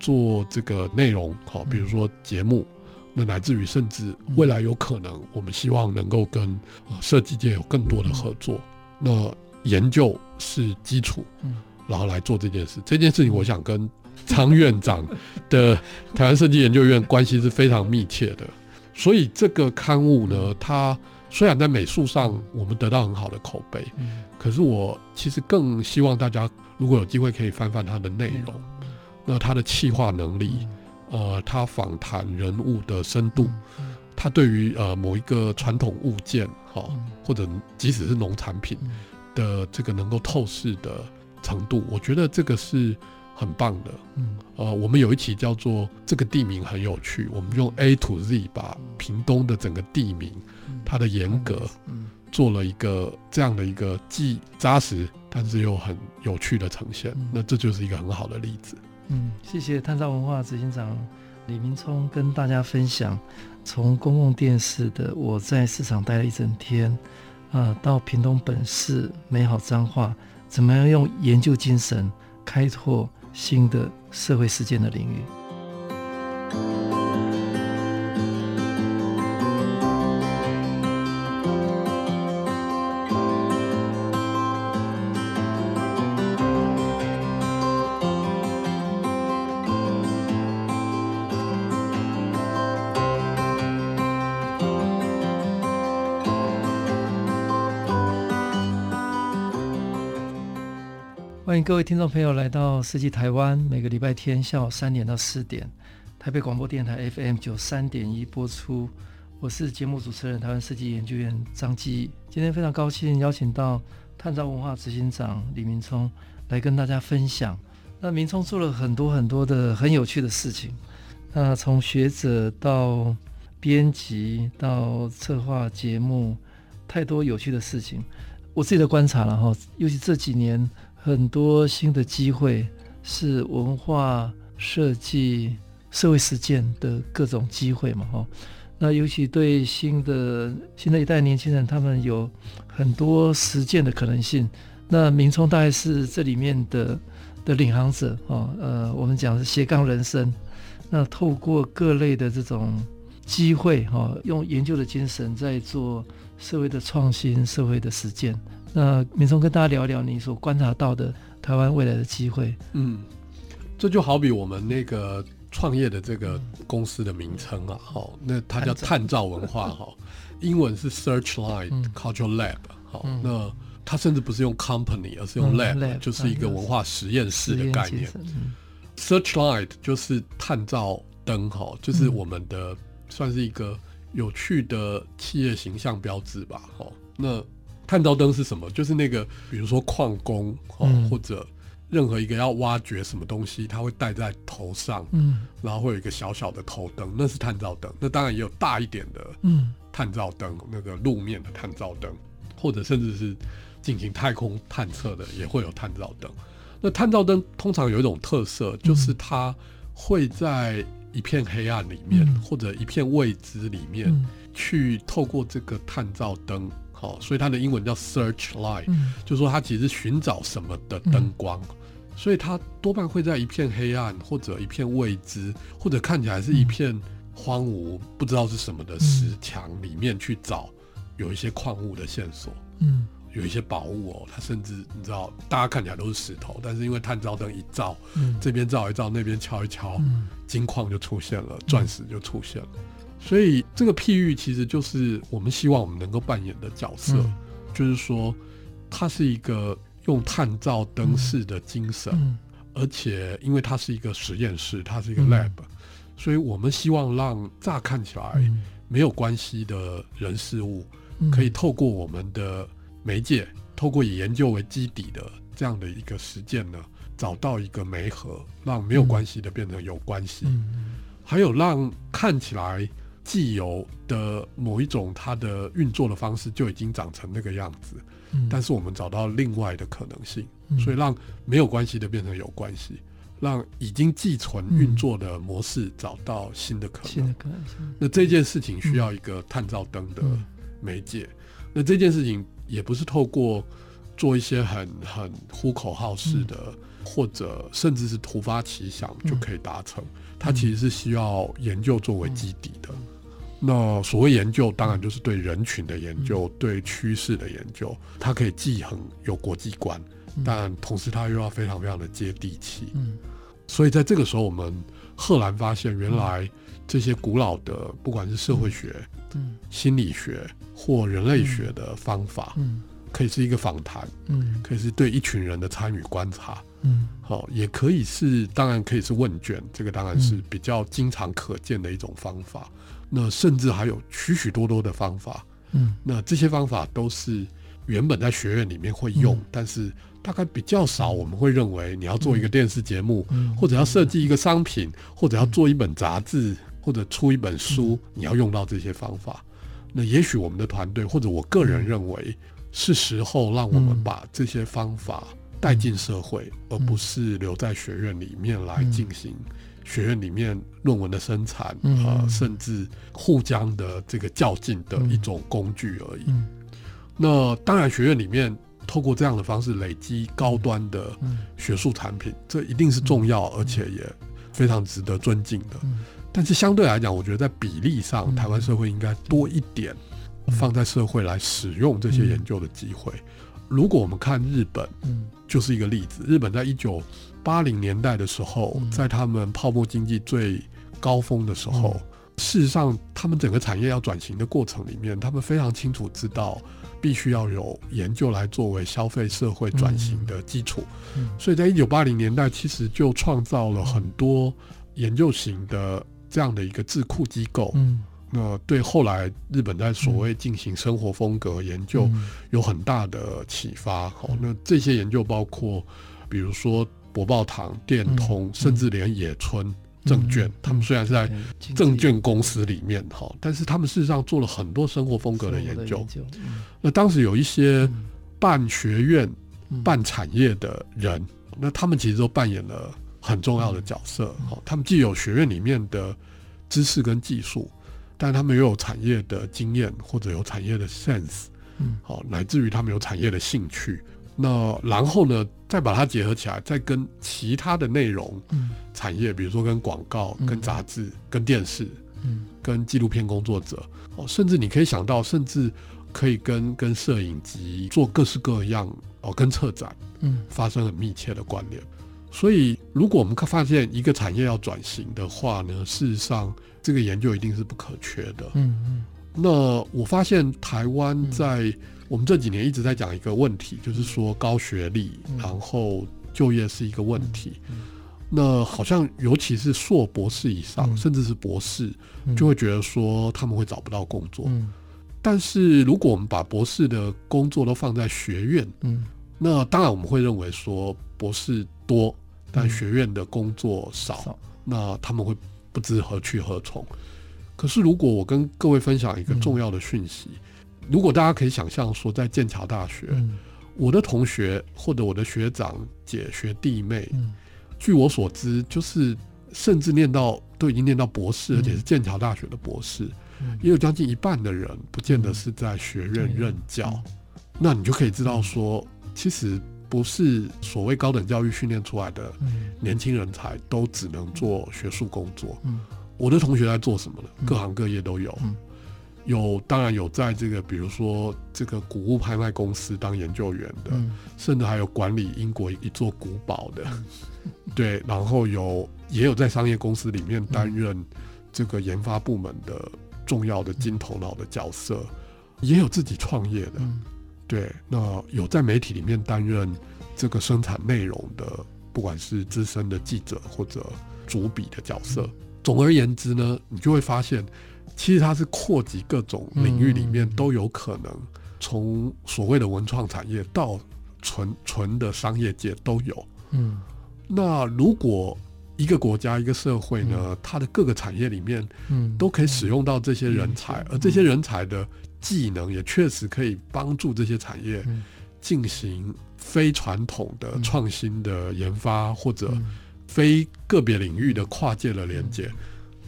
做这个内容，好，比如说节目。那乃至于甚至未来有可能，我们希望能够跟设计界有更多的合作。那研究是基础，然后来做这件事。这件事情，我想跟张院长的 台湾设计研究院关系是非常密切的。所以这个刊物呢，它虽然在美术上我们得到很好的口碑，可是我其实更希望大家如果有机会可以翻翻它的内容，那它的气化能力。呃，它访谈人物的深度，它对于呃某一个传统物件，哈，或者即使是农产品的这个能够透视的程度，我觉得这个是很棒的。嗯，呃，我们有一期叫做这个地名很有趣，我们用 A to Z 把屏东的整个地名，它的严格，做了一个这样的一个既扎实但是又很有趣的呈现。那这就是一个很好的例子。嗯，谢谢探照文化执行长李明聪跟大家分享，从公共电视的我在市场待了一整天，啊、呃，到屏东本市美好彰化，怎么样用研究精神开拓新的社会实践的领域。欢迎各位听众朋友来到《设计台湾》，每个礼拜天下午三点到四点，台北广播电台 FM 九三点一播出。我是节目主持人台湾设计研究院张基。今天非常高兴邀请到探照文化执行长李明聪来跟大家分享。那明聪做了很多很多的很有趣的事情。那从学者到编辑到策划节目，太多有趣的事情。我自己的观察了哈，尤其这几年。很多新的机会是文化设计、社会实践的各种机会嘛，哈。那尤其对新的新的一代年轻人，他们有很多实践的可能性。那明璁大概是这里面的的领航者哦，呃，我们讲是斜杠人生。那透过各类的这种机会哈，用研究的精神在做社会的创新、社会的实践。那明松跟大家聊聊你所观察到的台湾未来的机会。嗯，这就好比我们那个创业的这个公司的名称啊，好、嗯，那它叫探照文化哈，英文是 Searchlight Cultural Lab，好、嗯，那它甚至不是用 company，而是用 lab，、嗯、就是一个文化实验室的概念。嗯、Searchlight 就是探照灯哈，就是我们的算是一个有趣的企业形象标志吧，好，那。探照灯是什么？就是那个，比如说矿工哦，嗯、或者任何一个要挖掘什么东西，他会戴在头上，嗯，然后会有一个小小的头灯，那是探照灯。那当然也有大一点的，嗯，探照灯，那个路面的探照灯，或者甚至是进行太空探测的，也会有探照灯。那探照灯通常有一种特色，就是它会在一片黑暗里面，嗯、或者一片未知里面，嗯、去透过这个探照灯。哦，所以它的英文叫 searchlight，嗯，就是说它其实寻找什么的灯光，嗯，所以它多半会在一片黑暗或者一片未知，或者看起来是一片荒芜，不知道是什么的石墙里面去找有一些矿物的线索，嗯，有一些宝物哦，它甚至你知道，大家看起来都是石头，但是因为探照灯一照，嗯，这边照一照，那边敲一敲，嗯，金矿就出现了，钻石就出现了。所以这个譬喻其实就是我们希望我们能够扮演的角色，嗯、就是说，它是一个用探照灯式的精神，而且因为它是一个实验室，它是一个 lab，、嗯、所以我们希望让乍看起来没有关系的人事物，嗯、可以透过我们的媒介，透过以研究为基底的这样的一个实践呢，找到一个媒合，让没有关系的变成有关系，还有让看起来。既有的某一种它的运作的方式就已经长成那个样子，嗯、但是我们找到另外的可能性，嗯、所以让没有关系的变成有关系，让已经寄存运作的模式找到新的可能。新的可能性。那这件事情需要一个探照灯的媒介，嗯、那这件事情也不是透过做一些很很呼口号式的，嗯、或者甚至是突发奇想就可以达成，嗯、它其实是需要研究作为基底的。嗯那所谓研究，当然就是对人群的研究，嗯、对趋势的研究。它可以既很有国际观，嗯、但同时它又要非常非常的接地气。嗯，所以在这个时候，我们赫然发现，原来这些古老的，不管是社会学、嗯、心理学或人类学的方法，嗯，可以是一个访谈，嗯，可以是对一群人的参与观察，嗯，好，也可以是，当然可以是问卷，这个当然是比较经常可见的一种方法。那甚至还有许许多多的方法，嗯，那这些方法都是原本在学院里面会用，嗯、但是大概比较少。我们会认为你要做一个电视节目，嗯、或者要设计一个商品，嗯、或者要做一本杂志，或者出一本书，嗯、你要用到这些方法。那也许我们的团队或者我个人认为，是时候让我们把这些方法带进社会，嗯、而不是留在学院里面来进行。学院里面论文的生产，啊、嗯呃，甚至互相的这个较劲的一种工具而已。嗯、那当然，学院里面透过这样的方式累积高端的学术产品，嗯、这一定是重要，而且也非常值得尊敬的。嗯、但是相对来讲，我觉得在比例上，嗯、台湾社会应该多一点放在社会来使用这些研究的机会。嗯、如果我们看日本，就是一个例子。日本在一九八零年代的时候，在他们泡沫经济最高峰的时候，事实上，他们整个产业要转型的过程里面，他们非常清楚知道，必须要有研究来作为消费社会转型的基础。嗯，所以在一九八零年代，其实就创造了很多研究型的这样的一个智库机构。嗯，那对后来日本在所谓进行生活风格研究有很大的启发。好，那这些研究包括，比如说博报堂、电通，甚至连野村。证券，他们虽然是在证券公司里面哈，但是他们事实上做了很多生活风格的研究。那当时有一些办学院、办产业的人，那他们其实都扮演了很重要的角色。哈，他们既有学院里面的知识跟技术，但他们又有产业的经验或者有产业的 sense，嗯，好，乃至于他们有产业的兴趣。那然后呢，再把它结合起来，再跟其他的内容产业，比如说跟广告、跟杂志、跟电视、跟纪录片工作者，哦，甚至你可以想到，甚至可以跟跟摄影集做各式各样哦，跟策展，发生很密切的关联。所以，如果我们发现一个产业要转型的话呢，事实上这个研究一定是不可缺的。嗯嗯。那我发现台湾在我们这几年一直在讲一个问题，就是说高学历，然后就业是一个问题。那好像尤其是硕博士以上，甚至是博士，就会觉得说他们会找不到工作。但是如果我们把博士的工作都放在学院，那当然我们会认为说博士多，但学院的工作少，那他们会不知何去何从。可是如果我跟各位分享一个重要的讯息。如果大家可以想象说，在剑桥大学，嗯、我的同学或者我的学长姐、学弟妹，嗯、据我所知，就是甚至念到都已经念到博士，嗯、而且是剑桥大学的博士，嗯、也有将近一半的人不见得是在学院任教。那你就可以知道说，其实不是所谓高等教育训练出来的年轻人才都只能做学术工作。嗯、我的同学在做什么呢？各行各业都有。嗯有，当然有在这个，比如说这个古物拍卖公司当研究员的，嗯、甚至还有管理英国一座古堡的，嗯、对，然后有也有在商业公司里面担任这个研发部门的重要的金头脑的角色，嗯、也有自己创业的，嗯、对，那有在媒体里面担任这个生产内容的，不管是资深的记者或者主笔的角色。嗯、总而言之呢，你就会发现。其实它是扩及各种领域里面都有可能，从所谓的文创产业到纯纯的商业界都有。嗯，那如果一个国家一个社会呢，它的各个产业里面，嗯，都可以使用到这些人才，而这些人才的技能也确实可以帮助这些产业进行非传统的创新的研发，或者非个别领域的跨界的连接。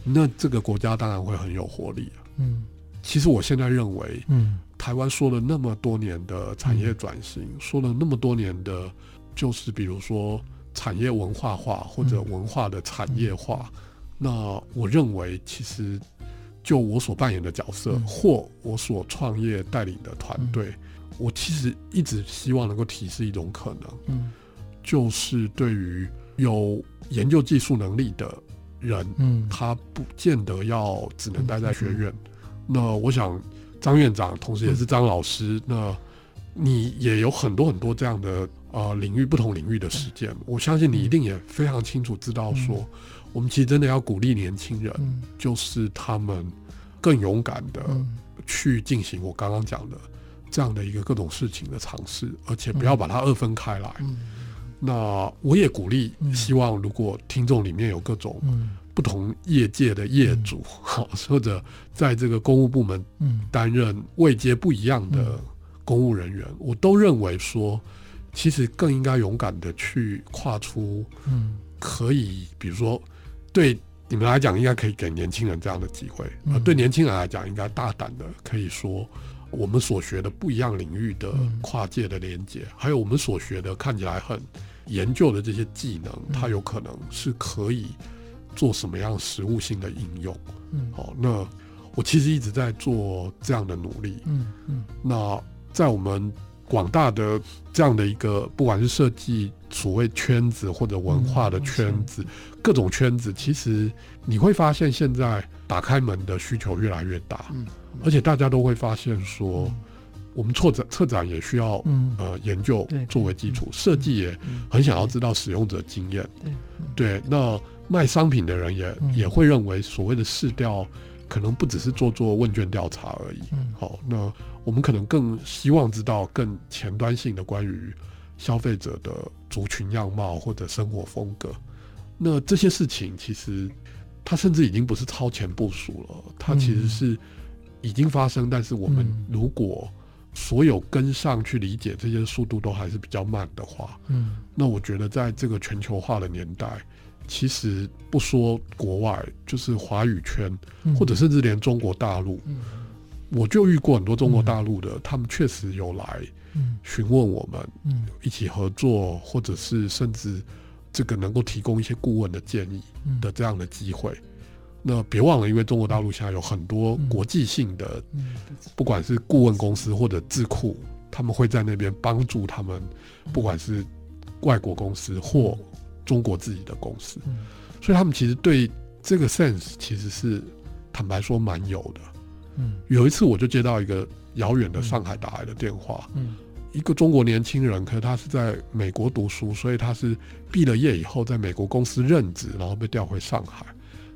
那这个国家当然会很有活力啊。嗯，其实我现在认为，嗯，台湾说了那么多年的产业转型，嗯、说了那么多年的，就是比如说产业文化化或者文化的产业化。嗯、那我认为，其实就我所扮演的角色，嗯、或我所创业带领的团队，嗯、我其实一直希望能够提示一种可能，嗯，就是对于有研究技术能力的。人，嗯，他不见得要只能待在学院。嗯、那我想，张院长同时也是张老师，嗯、那你也有很多很多这样的呃领域，不同领域的实践。嗯、我相信你一定也非常清楚知道说，嗯、我们其实真的要鼓励年轻人，嗯、就是他们更勇敢的去进行我刚刚讲的这样的一个各种事情的尝试，而且不要把它二分开来。嗯嗯那我也鼓励，希望如果听众里面有各种不同业界的业主，好、嗯、或者在这个公务部门担任位阶不一样的公务人员，嗯、我都认为说，其实更应该勇敢的去跨出，可以，比如说对你们来讲，应该可以给年轻人这样的机会，呃对年轻人来讲，应该大胆的可以说。我们所学的不一样领域的跨界的连接，嗯、还有我们所学的看起来很研究的这些技能，嗯、它有可能是可以做什么样实物性的应用。嗯，好，那我其实一直在做这样的努力。嗯嗯，嗯那在我们广大的这样的一个，不管是设计所谓圈子或者文化的圈子，嗯、各种圈子，其实你会发现现在打开门的需求越来越大。嗯。而且大家都会发现说，我们策展策展也需要、嗯、呃研究作为基础，嗯、设计也很想要知道使用者经验。对，那卖商品的人也、嗯、也会认为所谓的试调可能不只是做做问卷调查而已。嗯、好，那我们可能更希望知道更前端性的关于消费者的族群样貌或者生活风格。那这些事情其实它甚至已经不是超前部署了，它其实是已经发生，但是我们如果所有跟上去理解这些速度都还是比较慢的话，嗯，那我觉得在这个全球化的年代，其实不说国外，就是华语圈，或者甚至连中国大陆，我就遇过很多中国大陆的，他们确实有来询问我们，一起合作，或者是甚至这个能够提供一些顾问的建议的这样的机会。那别忘了，因为中国大陆现在有很多国际性的，不管是顾问公司或者智库，他们会在那边帮助他们，不管是外国公司或中国自己的公司，所以他们其实对这个 sense 其实是坦白说蛮有的。嗯。有一次我就接到一个遥远的上海打来的电话，嗯。一个中国年轻人，可是他是在美国读书，所以他是毕了业以后在美国公司任职，然后被调回上海。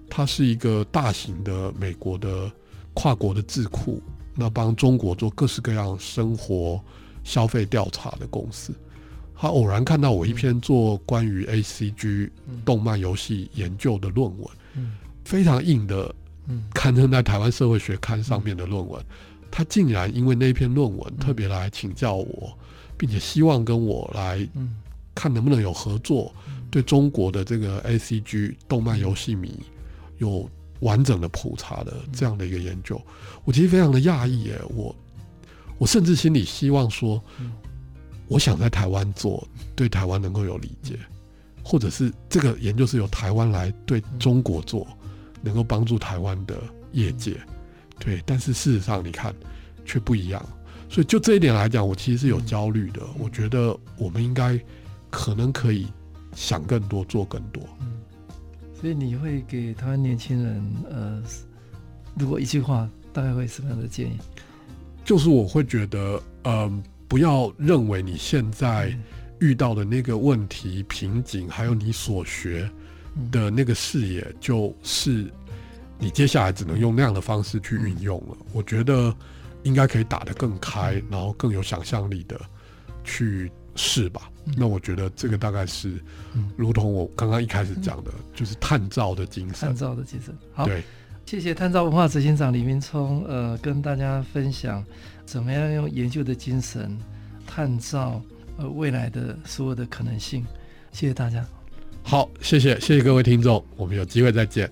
它是一个大型的美国的跨国的智库，那帮中国做各式各样生活消费调查的公司。他偶然看到我一篇做关于 ACG 动漫游戏研究的论文，非常硬的，刊登在台湾社会学刊上面的论文。他竟然因为那篇论文特别来请教我，并且希望跟我来看能不能有合作，对中国的这个 ACG 动漫游戏迷。有完整的普查的这样的一个研究，我其实非常的讶异耶，我我甚至心里希望说，我想在台湾做，对台湾能够有理解，或者是这个研究是由台湾来对中国做，能够帮助台湾的业界，对，但是事实上你看却不一样，所以就这一点来讲，我其实是有焦虑的，我觉得我们应该可能可以想更多，做更多。所以你会给台湾年轻人，呃，如果一句话，大概会什么样的建议？就是我会觉得，嗯、呃，不要认为你现在遇到的那个问题、瓶颈，还有你所学的那个视野，就是你接下来只能用那样的方式去运用了。我觉得应该可以打得更开，然后更有想象力的去。是吧？那我觉得这个大概是，如同我刚刚一开始讲的，就是探照的精神。探照的精神。好，对，谢谢探照文化执行长李明聪，呃，跟大家分享怎么样用研究的精神探照呃未来的所有的可能性。谢谢大家。好，谢谢，谢谢各位听众，我们有机会再见。